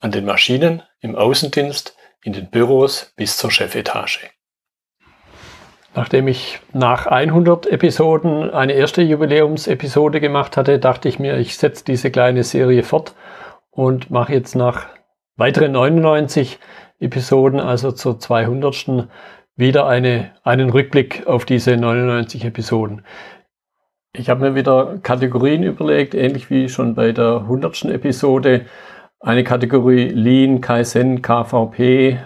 an den Maschinen, im Außendienst, in den Büros bis zur Chefetage. Nachdem ich nach 100 Episoden eine erste Jubiläumsepisode gemacht hatte, dachte ich mir, ich setze diese kleine Serie fort und mache jetzt nach weiteren 99 Episoden, also zur 200. wieder eine, einen Rückblick auf diese 99 Episoden. Ich habe mir wieder Kategorien überlegt, ähnlich wie schon bei der 100. Episode eine Kategorie Lean, Kaizen, KVP,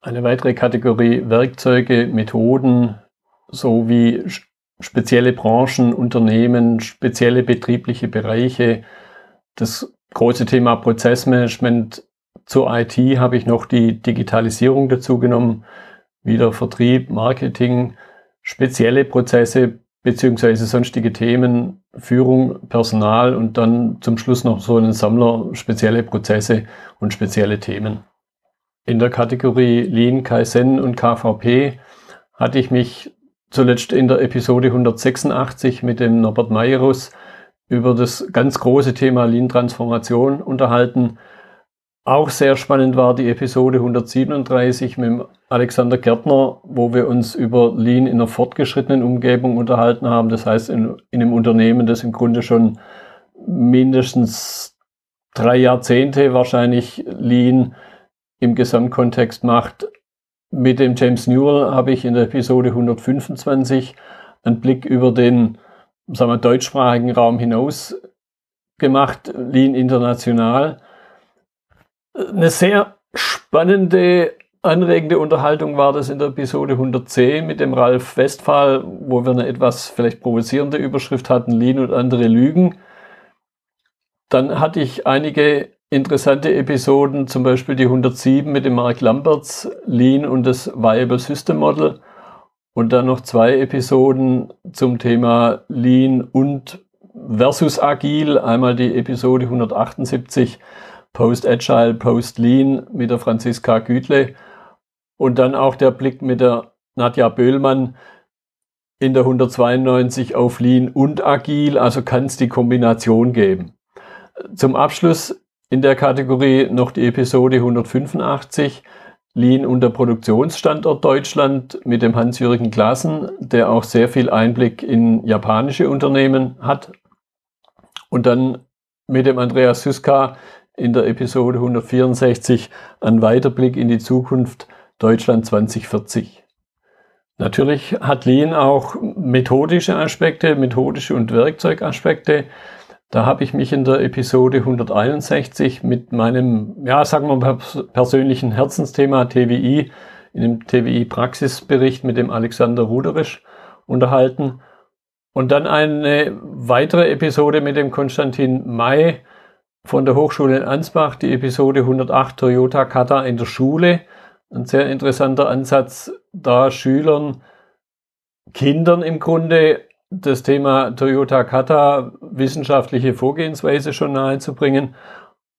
eine weitere Kategorie Werkzeuge, Methoden sowie spezielle Branchen, Unternehmen, spezielle betriebliche Bereiche. Das große Thema Prozessmanagement zur IT habe ich noch die Digitalisierung dazu genommen, wieder Vertrieb, Marketing, spezielle Prozesse beziehungsweise sonstige Themen, Führung, Personal und dann zum Schluss noch so einen Sammler spezielle Prozesse und spezielle Themen. In der Kategorie Lean, Kaizen und KVP hatte ich mich zuletzt in der Episode 186 mit dem Norbert Meierus über das ganz große Thema Lean-Transformation unterhalten auch sehr spannend war die Episode 137 mit Alexander Gärtner, wo wir uns über Lean in einer fortgeschrittenen Umgebung unterhalten haben. Das heißt, in, in einem Unternehmen, das im Grunde schon mindestens drei Jahrzehnte wahrscheinlich Lean im Gesamtkontext macht. Mit dem James Newell habe ich in der Episode 125 einen Blick über den sagen wir, deutschsprachigen Raum hinaus gemacht, Lean international eine sehr spannende, anregende Unterhaltung war das in der Episode 110 mit dem Ralf Westphal, wo wir eine etwas vielleicht provozierende Überschrift hatten, Lean und andere Lügen. Dann hatte ich einige interessante Episoden, zum Beispiel die 107 mit dem Mark Lamberts, Lean und das Viable System Model. Und dann noch zwei Episoden zum Thema Lean und versus Agil. Einmal die Episode 178 Post-Agile, Post-Lean mit der Franziska Gütle und dann auch der Blick mit der Nadja Böhlmann in der 192 auf Lean und Agil, also kann es die Kombination geben. Zum Abschluss in der Kategorie noch die Episode 185 Lean und der Produktionsstandort Deutschland mit dem Hans-Jürgen Klassen, der auch sehr viel Einblick in japanische Unternehmen hat. Und dann mit dem Andreas Syska in der Episode 164 ein Weiterblick in die Zukunft Deutschland 2040. Natürlich hat Lean auch methodische Aspekte, methodische und Werkzeugaspekte. Da habe ich mich in der Episode 161 mit meinem, ja, sagen wir mal, persönlichen Herzensthema TWI, in dem TWI-Praxisbericht mit dem Alexander Ruderisch unterhalten. Und dann eine weitere Episode mit dem Konstantin May von der Hochschule in Ansbach, die Episode 108 Toyota Kata in der Schule. Ein sehr interessanter Ansatz, da Schülern, Kindern im Grunde das Thema Toyota Kata wissenschaftliche Vorgehensweise schon nahezubringen,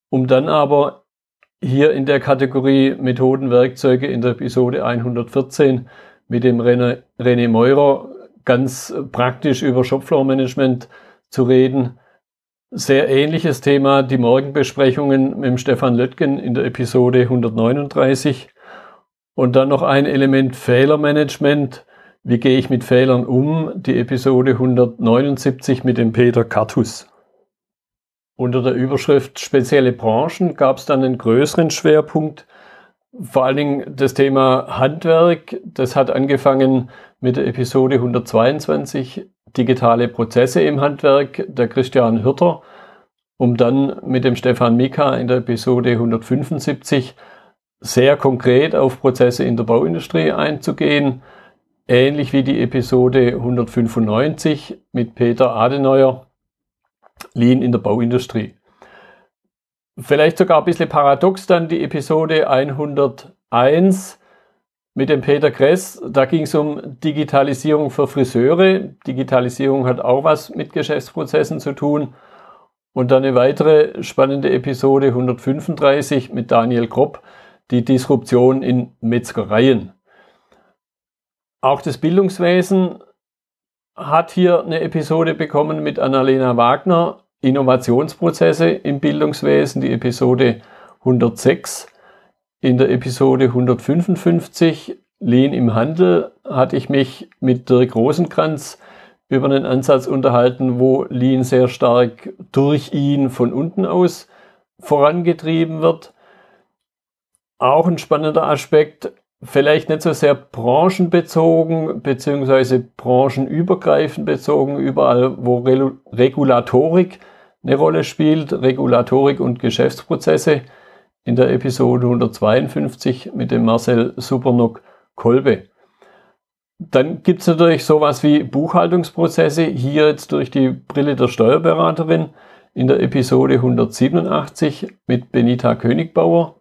um dann aber hier in der Kategorie Methoden, Werkzeuge in der Episode 114 mit dem René, René Meurer ganz praktisch über Shopfloor Management zu reden sehr ähnliches Thema, die Morgenbesprechungen mit Stefan Löttgen in der Episode 139. Und dann noch ein Element Fehlermanagement. Wie gehe ich mit Fehlern um? Die Episode 179 mit dem Peter Kartus. Unter der Überschrift spezielle Branchen gab es dann einen größeren Schwerpunkt. Vor allen Dingen das Thema Handwerk. Das hat angefangen mit der Episode 122 digitale Prozesse im Handwerk, der Christian Hürter, um dann mit dem Stefan Mika in der Episode 175 sehr konkret auf Prozesse in der Bauindustrie einzugehen, ähnlich wie die Episode 195 mit Peter Adenauer, Lean in der Bauindustrie. Vielleicht sogar ein bisschen paradox dann die Episode 101 mit dem Peter Kress. Da ging es um Digitalisierung für Friseure. Digitalisierung hat auch was mit Geschäftsprozessen zu tun. Und dann eine weitere spannende Episode 135 mit Daniel Kropp, die Disruption in Metzgereien. Auch das Bildungswesen hat hier eine Episode bekommen mit Annalena Wagner, Innovationsprozesse im Bildungswesen, die Episode 106. In der Episode 155 Lean im Handel hatte ich mich mit Dirk Rosenkranz über einen Ansatz unterhalten, wo Lean sehr stark durch ihn von unten aus vorangetrieben wird. Auch ein spannender Aspekt, vielleicht nicht so sehr branchenbezogen beziehungsweise branchenübergreifend bezogen, überall wo Regulatorik eine Rolle spielt, Regulatorik und Geschäftsprozesse in der Episode 152 mit dem Marcel Supernock Kolbe. Dann gibt es natürlich sowas wie Buchhaltungsprozesse, hier jetzt durch die Brille der Steuerberaterin in der Episode 187 mit Benita Königbauer.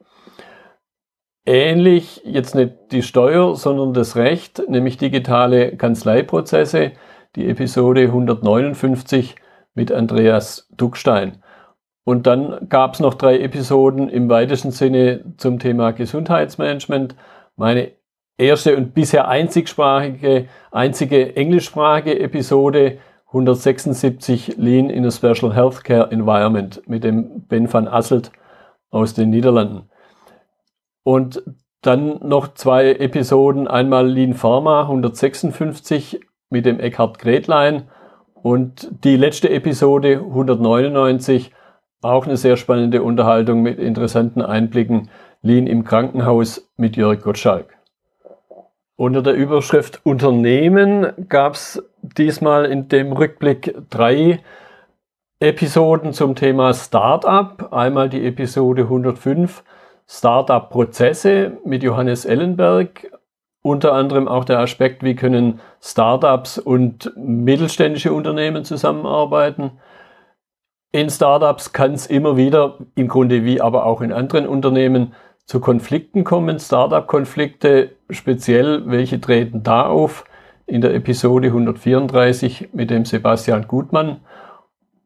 Ähnlich jetzt nicht die Steuer, sondern das Recht, nämlich digitale Kanzleiprozesse, die Episode 159 mit Andreas Duckstein. Und dann gab es noch drei Episoden im weitesten Sinne zum Thema Gesundheitsmanagement. Meine erste und bisher einzigsprachige, einzige englischsprachige Episode 176 Lean in a Special Healthcare Environment mit dem Ben van Asselt aus den Niederlanden. Und dann noch zwei Episoden, einmal Lean Pharma 156 mit dem Eckhard Gretlein und die letzte Episode 199, auch eine sehr spannende Unterhaltung mit interessanten Einblicken, Lean im Krankenhaus mit Jörg Gottschalk. Unter der Überschrift Unternehmen gab es diesmal in dem Rückblick drei Episoden zum Thema Startup. Einmal die Episode 105 Startup-Prozesse mit Johannes Ellenberg unter anderem auch der Aspekt, wie können Startups und mittelständische Unternehmen zusammenarbeiten. In Startups kann es immer wieder, im Grunde wie aber auch in anderen Unternehmen, zu Konflikten kommen. Startup-Konflikte speziell, welche treten da auf? In der Episode 134 mit dem Sebastian Gutmann.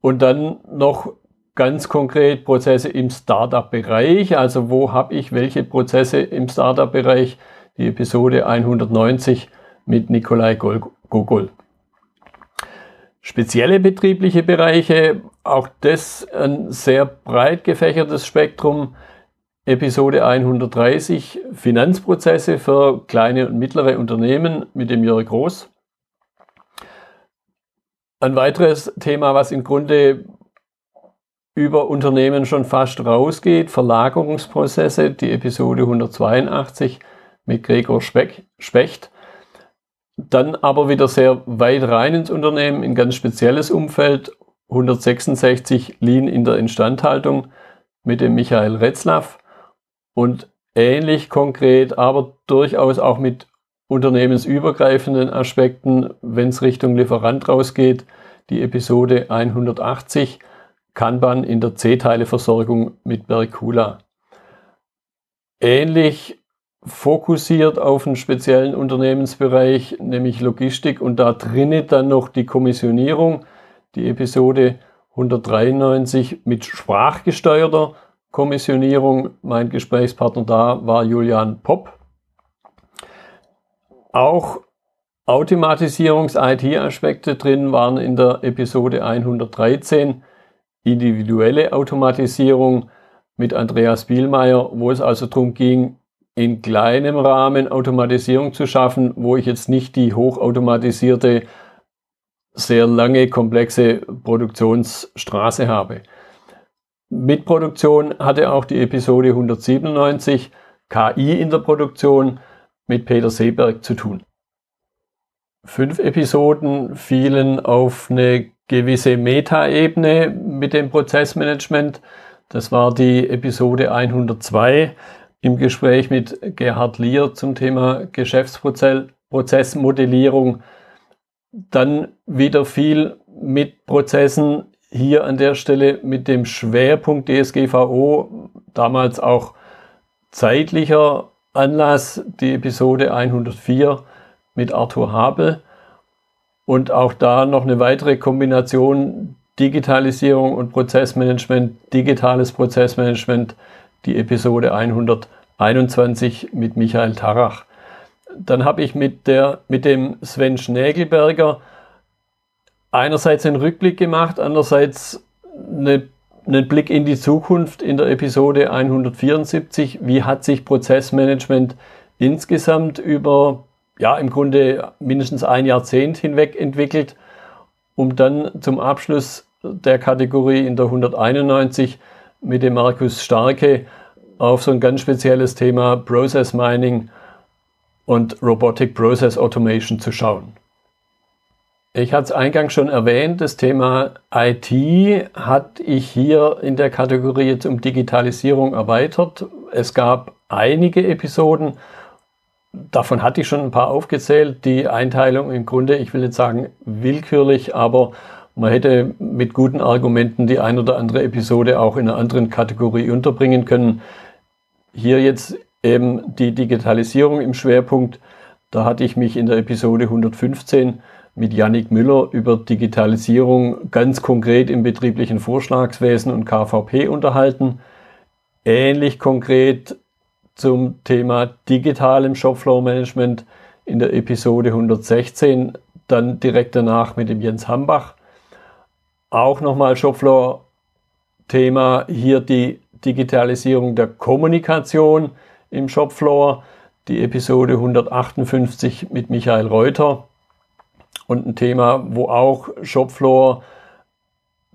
Und dann noch ganz konkret Prozesse im Startup-Bereich. Also wo habe ich welche Prozesse im Startup-Bereich? die Episode 190 mit Nikolai Gogol. Spezielle betriebliche Bereiche, auch das ein sehr breit gefächertes Spektrum. Episode 130 Finanzprozesse für kleine und mittlere Unternehmen mit dem Jörg Groß. Ein weiteres Thema, was im Grunde über Unternehmen schon fast rausgeht, Verlagerungsprozesse, die Episode 182 mit Gregor Specht. Dann aber wieder sehr weit rein ins Unternehmen, in ganz spezielles Umfeld. 166 Lean in der Instandhaltung mit dem Michael Retzlaff und ähnlich konkret, aber durchaus auch mit unternehmensübergreifenden Aspekten, wenn es Richtung Lieferant rausgeht, die Episode 180 Kanban in der C-Teile-Versorgung mit Berkula. Ähnlich fokussiert auf einen speziellen Unternehmensbereich, nämlich Logistik und da drinnen dann noch die Kommissionierung, die Episode 193 mit sprachgesteuerter Kommissionierung. Mein Gesprächspartner da war Julian Popp. Auch Automatisierungs-IT-Aspekte drin waren in der Episode 113. Individuelle Automatisierung mit Andreas Bielmeier, wo es also darum ging, in kleinem Rahmen Automatisierung zu schaffen, wo ich jetzt nicht die hochautomatisierte, sehr lange, komplexe Produktionsstraße habe. Mit Produktion hatte auch die Episode 197 KI in der Produktion mit Peter Seeberg zu tun. Fünf Episoden fielen auf eine gewisse Metaebene mit dem Prozessmanagement. Das war die Episode 102 im Gespräch mit Gerhard Lier zum Thema Geschäftsprozessmodellierung. Dann wieder viel mit Prozessen hier an der Stelle mit dem Schwerpunkt DSGVO damals auch zeitlicher Anlass die Episode 104 mit Arthur Habel und auch da noch eine weitere Kombination Digitalisierung und Prozessmanagement, digitales Prozessmanagement, die Episode 121 mit Michael Tarach. Dann habe ich mit, der, mit dem Sven Schnägelberger einerseits einen Rückblick gemacht, andererseits eine, einen Blick in die Zukunft in der Episode 174. Wie hat sich Prozessmanagement insgesamt über, ja, im Grunde mindestens ein Jahrzehnt hinweg entwickelt, um dann zum Abschluss der Kategorie in der 191 mit dem Markus Starke auf so ein ganz spezielles Thema Process Mining und Robotic Process Automation zu schauen. Ich hatte es eingangs schon erwähnt, das Thema IT hatte ich hier in der Kategorie jetzt um Digitalisierung erweitert. Es gab einige Episoden, davon hatte ich schon ein paar aufgezählt. Die Einteilung im Grunde, ich will nicht sagen willkürlich, aber man hätte mit guten Argumenten die ein oder andere Episode auch in einer anderen Kategorie unterbringen können. Hier jetzt eben die Digitalisierung im Schwerpunkt. Da hatte ich mich in der Episode 115 mit Yannick Müller über Digitalisierung ganz konkret im betrieblichen Vorschlagswesen und KVP unterhalten. Ähnlich konkret zum Thema digitalem Shopfloor Management in der Episode 116, dann direkt danach mit dem Jens Hambach. Auch nochmal Shopfloor Thema hier die Digitalisierung der Kommunikation im Shopfloor, die Episode 158 mit Michael Reuter. Und ein Thema, wo auch Shopfloor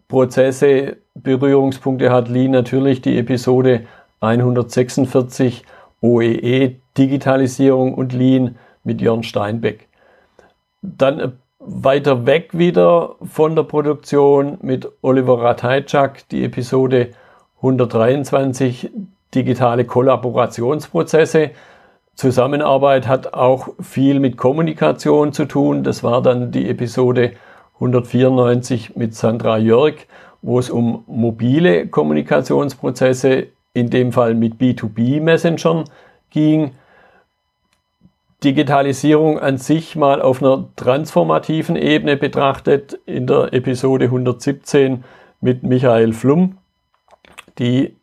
Prozesse Berührungspunkte hat, Lean natürlich die Episode 146 OEE e, Digitalisierung und Lean mit Jörn Steinbeck. Dann weiter weg wieder von der Produktion mit Oliver Ratajczak die Episode 123 digitale Kollaborationsprozesse. Zusammenarbeit hat auch viel mit Kommunikation zu tun. Das war dann die Episode 194 mit Sandra Jörg, wo es um mobile Kommunikationsprozesse, in dem Fall mit B2B-Messengern ging. Digitalisierung an sich mal auf einer transformativen Ebene betrachtet in der Episode 117 mit Michael Flum. Die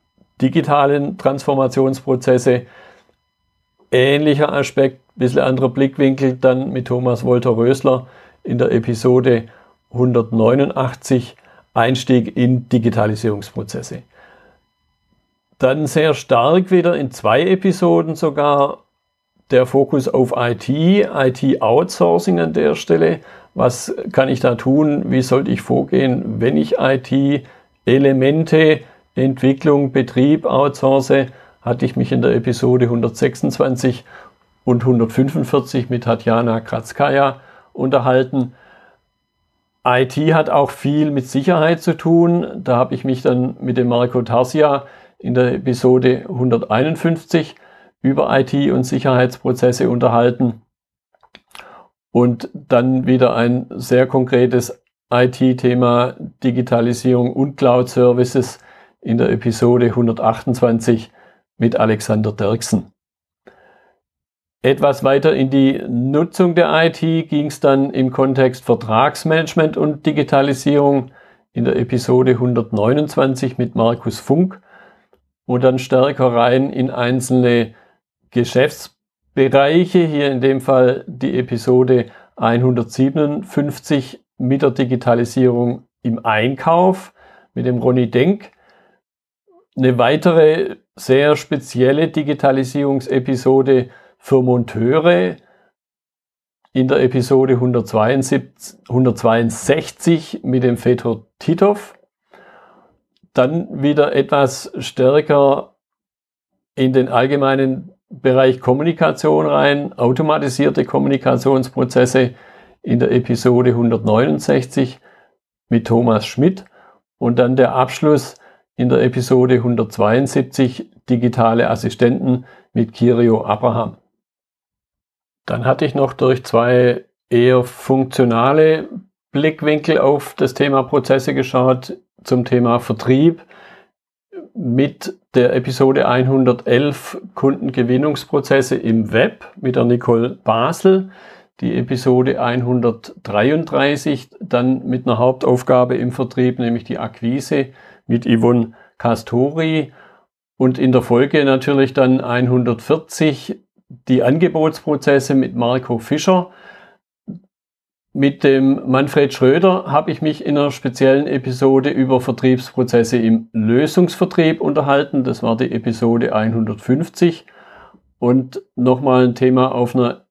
digitalen Transformationsprozesse ähnlicher Aspekt, bisschen anderer Blickwinkel dann mit Thomas Wolter-Rösler in der Episode 189 Einstieg in Digitalisierungsprozesse. Dann sehr stark wieder in zwei Episoden sogar der Fokus auf IT, IT-Outsourcing an der Stelle. Was kann ich da tun? Wie sollte ich vorgehen, wenn ich IT-Elemente, Entwicklung, Betrieb outsource? hatte ich mich in der Episode 126 und 145 mit Tatjana Kratzkaya unterhalten. IT hat auch viel mit Sicherheit zu tun. Da habe ich mich dann mit dem Marco Tarsia in der Episode 151 über IT und Sicherheitsprozesse unterhalten. Und dann wieder ein sehr konkretes IT-Thema Digitalisierung und Cloud Services in der Episode 128 mit Alexander Dirksen. Etwas weiter in die Nutzung der IT ging es dann im Kontext Vertragsmanagement und Digitalisierung in der Episode 129 mit Markus Funk und dann stärker rein in einzelne Geschäftsbereiche, hier in dem Fall die Episode 157 mit der Digitalisierung im Einkauf mit dem Ronny Denk. Eine weitere sehr spezielle Digitalisierungsepisode für Monteure in der Episode 172, 162 mit dem Fedor Titov. Dann wieder etwas stärker in den allgemeinen Bereich Kommunikation rein, automatisierte Kommunikationsprozesse in der Episode 169 mit Thomas Schmidt und dann der Abschluss in der Episode 172 Digitale Assistenten mit Kirio Abraham. Dann hatte ich noch durch zwei eher funktionale Blickwinkel auf das Thema Prozesse geschaut zum Thema Vertrieb mit der Episode 111 Kundengewinnungsprozesse im Web mit der Nicole Basel. Die Episode 133 dann mit einer Hauptaufgabe im Vertrieb, nämlich die Akquise mit Yvonne Castori. Und in der Folge natürlich dann 140 die Angebotsprozesse mit Marco Fischer. Mit dem Manfred Schröder habe ich mich in einer speziellen Episode über Vertriebsprozesse im Lösungsvertrieb unterhalten. Das war die Episode 150. Und nochmal ein Thema auf, einer,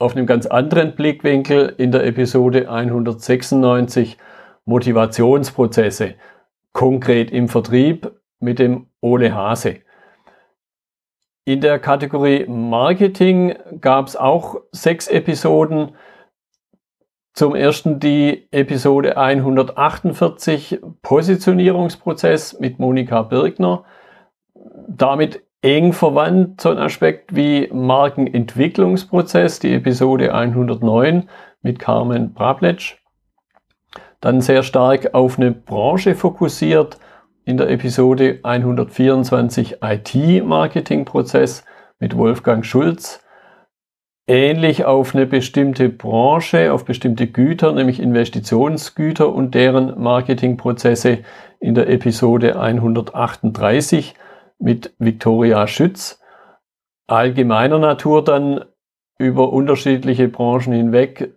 auf einem ganz anderen Blickwinkel in der Episode 196 Motivationsprozesse, konkret im Vertrieb mit dem Ole Hase. In der Kategorie Marketing gab es auch sechs Episoden. Zum ersten die Episode 148 Positionierungsprozess mit Monika Birgner. Damit eng verwandt so ein Aspekt wie Markenentwicklungsprozess, die Episode 109 mit Carmen Brabletsch. Dann sehr stark auf eine Branche fokussiert in der Episode 124 IT-Marketing-Prozess mit Wolfgang Schulz ähnlich auf eine bestimmte Branche, auf bestimmte Güter, nämlich Investitionsgüter und deren Marketingprozesse in der Episode 138 mit Viktoria Schütz. Allgemeiner Natur dann über unterschiedliche Branchen hinweg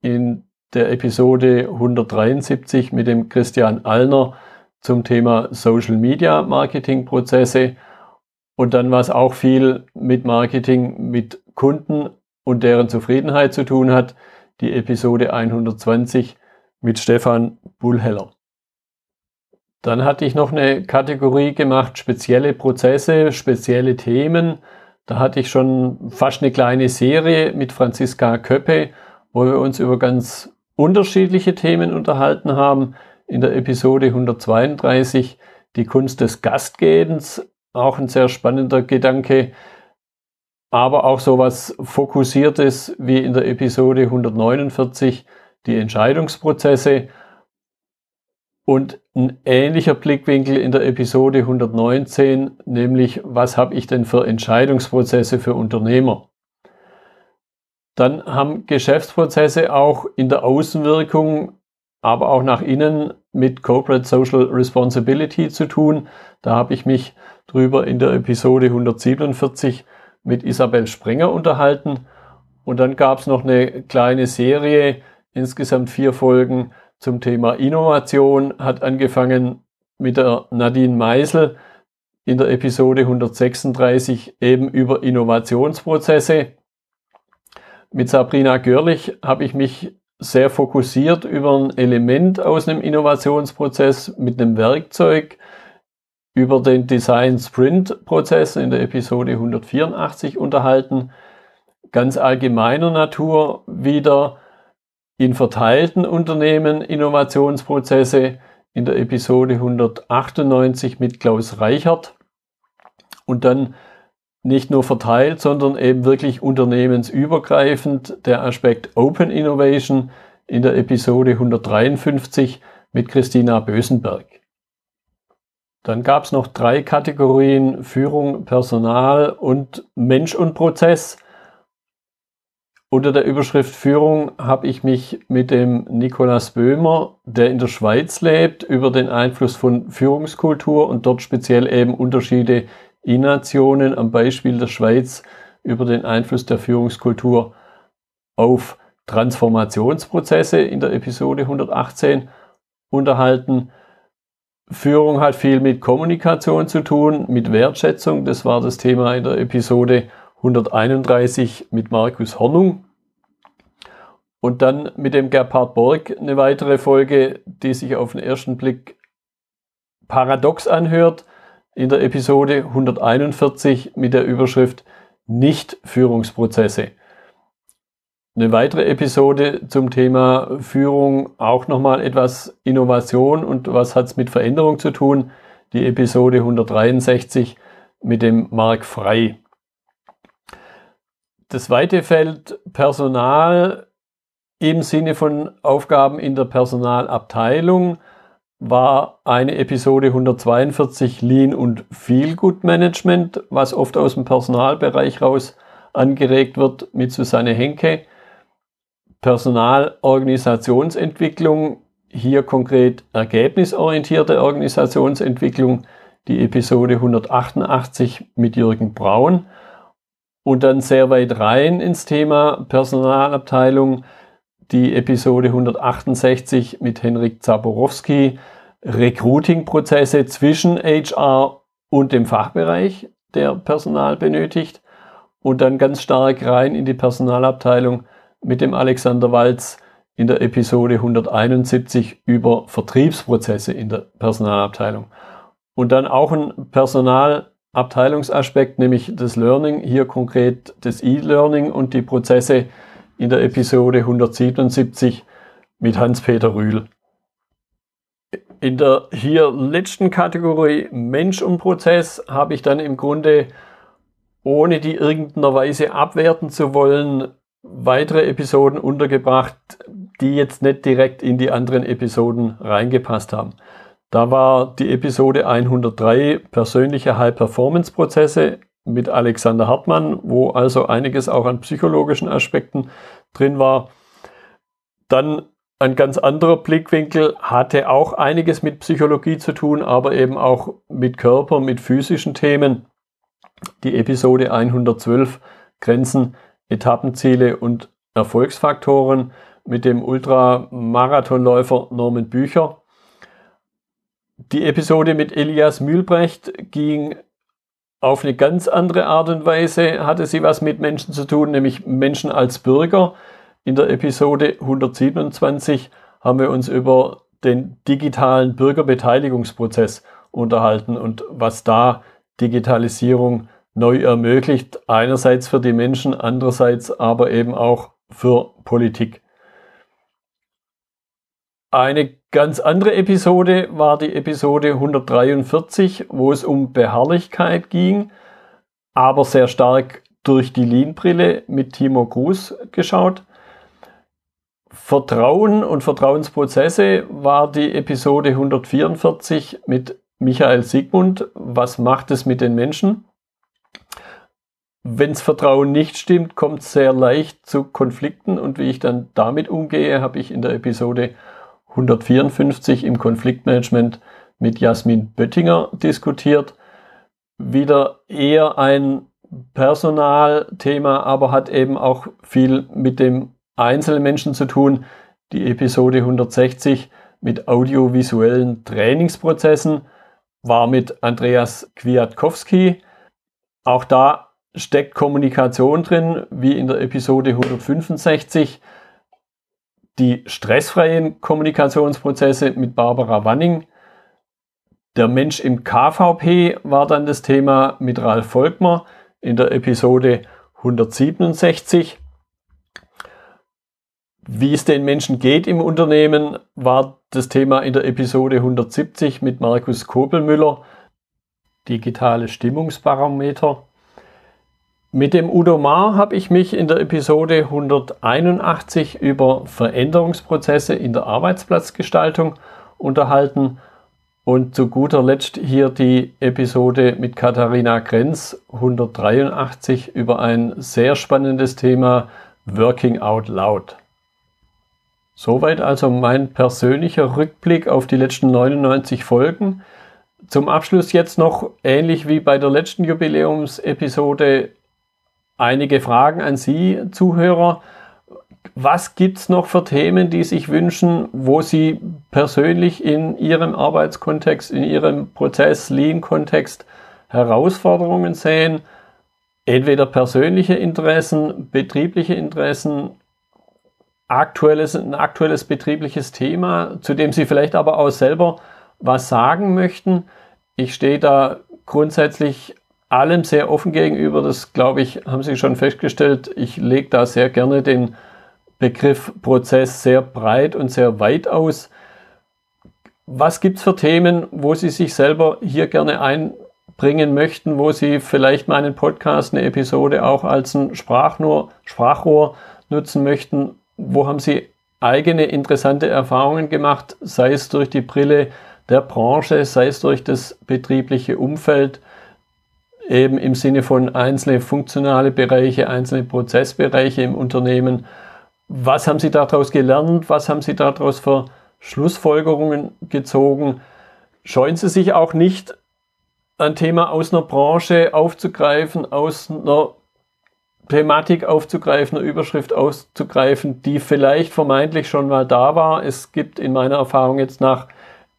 in der Episode 173 mit dem Christian Allner zum Thema Social Media Marketing Prozesse und dann was auch viel mit Marketing mit Kunden und deren Zufriedenheit zu tun hat, die Episode 120 mit Stefan Bullheller. Dann hatte ich noch eine Kategorie gemacht, spezielle Prozesse, spezielle Themen. Da hatte ich schon fast eine kleine Serie mit Franziska Köppe, wo wir uns über ganz unterschiedliche Themen unterhalten haben. In der Episode 132 die Kunst des Gastgebens, auch ein sehr spannender Gedanke, aber auch so was Fokussiertes wie in der Episode 149 die Entscheidungsprozesse und ein ähnlicher Blickwinkel in der Episode 119, nämlich was habe ich denn für Entscheidungsprozesse für Unternehmer? Dann haben Geschäftsprozesse auch in der Außenwirkung, aber auch nach innen mit Corporate Social Responsibility zu tun. Da habe ich mich drüber in der Episode 147 mit Isabel Sprenger unterhalten. Und dann gab es noch eine kleine Serie, insgesamt vier Folgen zum Thema Innovation, hat angefangen mit der Nadine Meisel in der Episode 136 eben über Innovationsprozesse. Mit Sabrina Görlich habe ich mich sehr fokussiert über ein Element aus einem Innovationsprozess mit einem Werkzeug über den Design Sprint Prozess in der Episode 184 unterhalten. Ganz allgemeiner Natur wieder in verteilten Unternehmen Innovationsprozesse in der Episode 198 mit Klaus Reichert und dann nicht nur verteilt, sondern eben wirklich unternehmensübergreifend der Aspekt Open Innovation in der Episode 153 mit Christina Bösenberg. Dann gab es noch drei Kategorien Führung, Personal und Mensch und Prozess. Unter der Überschrift Führung habe ich mich mit dem Nikolaus Böhmer, der in der Schweiz lebt, über den Einfluss von Führungskultur und dort speziell eben Unterschiede in Nationen am Beispiel der Schweiz über den Einfluss der Führungskultur auf Transformationsprozesse in der Episode 118 unterhalten. Führung hat viel mit Kommunikation zu tun, mit Wertschätzung. Das war das Thema in der Episode 131 mit Markus Hornung. Und dann mit dem Gerhard Borg eine weitere Folge, die sich auf den ersten Blick paradox anhört, in der Episode 141 mit der Überschrift Nicht-Führungsprozesse. Eine weitere Episode zum Thema Führung, auch nochmal etwas Innovation und was hat es mit Veränderung zu tun. Die Episode 163 mit dem Mark Frei. Das zweite Feld Personal im Sinne von Aufgaben in der Personalabteilung war eine Episode 142 Lean und Feel Good Management, was oft aus dem Personalbereich raus angeregt wird mit Susanne Henke. Personalorganisationsentwicklung, hier konkret ergebnisorientierte Organisationsentwicklung, die Episode 188 mit Jürgen Braun und dann sehr weit rein ins Thema Personalabteilung die Episode 168 mit Henrik Zaborowski, Recruiting-Prozesse zwischen HR und dem Fachbereich, der Personal benötigt. Und dann ganz stark rein in die Personalabteilung mit dem Alexander Walz in der Episode 171 über Vertriebsprozesse in der Personalabteilung. Und dann auch ein Personalabteilungsaspekt, nämlich das Learning, hier konkret das E-Learning und die Prozesse in der Episode 177 mit Hans-Peter Rühl. In der hier letzten Kategorie Mensch und Prozess habe ich dann im Grunde, ohne die irgendeiner Weise abwerten zu wollen, weitere Episoden untergebracht, die jetzt nicht direkt in die anderen Episoden reingepasst haben. Da war die Episode 103 persönliche High-Performance-Prozesse mit Alexander Hartmann, wo also einiges auch an psychologischen Aspekten drin war. Dann ein ganz anderer Blickwinkel hatte auch einiges mit Psychologie zu tun, aber eben auch mit Körper, mit physischen Themen. Die Episode 112 Grenzen, Etappenziele und Erfolgsfaktoren mit dem Ultramarathonläufer Norman Bücher. Die Episode mit Elias Mühlbrecht ging auf eine ganz andere Art und Weise hatte sie was mit Menschen zu tun, nämlich Menschen als Bürger. In der Episode 127 haben wir uns über den digitalen Bürgerbeteiligungsprozess unterhalten und was da Digitalisierung neu ermöglicht, einerseits für die Menschen, andererseits aber eben auch für Politik. Eine ganz andere Episode war die Episode 143, wo es um Beharrlichkeit ging, aber sehr stark durch die Lean-Brille mit Timo Gruß geschaut. Vertrauen und Vertrauensprozesse war die Episode 144 mit Michael Sigmund. Was macht es mit den Menschen? Wenns Vertrauen nicht stimmt, kommt es sehr leicht zu Konflikten und wie ich dann damit umgehe, habe ich in der Episode 154 im Konfliktmanagement mit Jasmin Böttinger diskutiert. Wieder eher ein Personalthema, aber hat eben auch viel mit dem Einzelmenschen zu tun. Die Episode 160 mit audiovisuellen Trainingsprozessen war mit Andreas Kwiatkowski. Auch da steckt Kommunikation drin, wie in der Episode 165 die stressfreien Kommunikationsprozesse mit Barbara Wanning. Der Mensch im KVP war dann das Thema mit Ralf Volkmer in der Episode 167. Wie es den Menschen geht im Unternehmen, war das Thema in der Episode 170 mit Markus Kobelmüller. Digitale Stimmungsbarometer. Mit dem Udo Maar habe ich mich in der Episode 181 über Veränderungsprozesse in der Arbeitsplatzgestaltung unterhalten und zu guter Letzt hier die Episode mit Katharina Grenz 183 über ein sehr spannendes Thema Working Out Loud. Soweit also mein persönlicher Rückblick auf die letzten 99 Folgen. Zum Abschluss jetzt noch ähnlich wie bei der letzten Jubiläumsepisode einige Fragen an Sie, Zuhörer. Was gibt es noch für Themen, die sich wünschen, wo Sie persönlich in Ihrem Arbeitskontext, in Ihrem Prozess, Lean-Kontext Herausforderungen sehen? Entweder persönliche Interessen, betriebliche Interessen, aktuelles, ein aktuelles betriebliches Thema, zu dem Sie vielleicht aber auch selber was sagen möchten. Ich stehe da grundsätzlich allem sehr offen gegenüber. Das, glaube ich, haben Sie schon festgestellt. Ich lege da sehr gerne den Begriff Prozess sehr breit und sehr weit aus. Was gibt es für Themen, wo Sie sich selber hier gerne einbringen möchten, wo Sie vielleicht meinen Podcast, eine Episode auch als ein Sprachrohr, Sprachrohr nutzen möchten? Wo haben Sie eigene interessante Erfahrungen gemacht, sei es durch die Brille der Branche, sei es durch das betriebliche Umfeld, eben im Sinne von einzelne funktionale Bereiche, einzelne Prozessbereiche im Unternehmen. Was haben Sie daraus gelernt? Was haben Sie daraus für Schlussfolgerungen gezogen? Scheuen Sie sich auch nicht, ein Thema aus einer Branche aufzugreifen, aus einer Thematik aufzugreifen, eine Überschrift auszugreifen, die vielleicht vermeintlich schon mal da war. Es gibt in meiner Erfahrung jetzt nach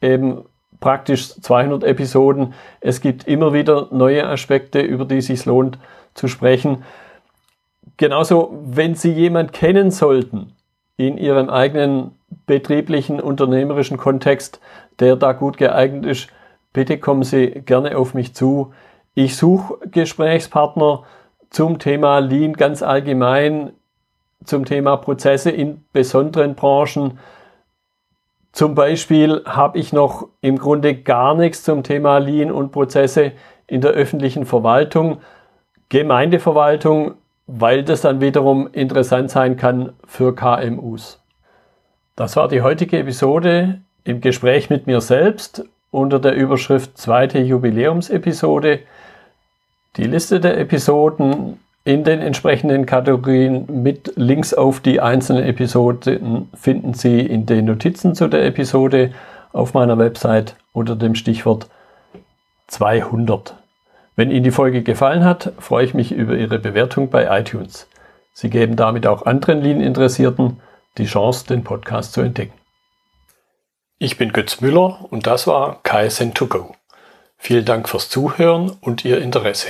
eben praktisch 200 Episoden, es gibt immer wieder neue Aspekte, über die es sich lohnt zu sprechen. Genauso, wenn Sie jemand kennen sollten in Ihrem eigenen betrieblichen, unternehmerischen Kontext, der da gut geeignet ist, bitte kommen Sie gerne auf mich zu. Ich suche Gesprächspartner zum Thema Lean ganz allgemein, zum Thema Prozesse in besonderen Branchen. Zum Beispiel habe ich noch im Grunde gar nichts zum Thema Lean und Prozesse in der öffentlichen Verwaltung, Gemeindeverwaltung, weil das dann wiederum interessant sein kann für KMUs. Das war die heutige Episode im Gespräch mit mir selbst unter der Überschrift zweite Jubiläumsepisode. Die Liste der Episoden in den entsprechenden Kategorien mit Links auf die einzelnen Episoden finden Sie in den Notizen zu der Episode auf meiner Website unter dem Stichwort 200. Wenn Ihnen die Folge gefallen hat, freue ich mich über Ihre Bewertung bei iTunes. Sie geben damit auch anderen Lean-Interessierten die Chance, den Podcast zu entdecken. Ich bin Götz Müller und das war KSN2Go. Vielen Dank fürs Zuhören und Ihr Interesse.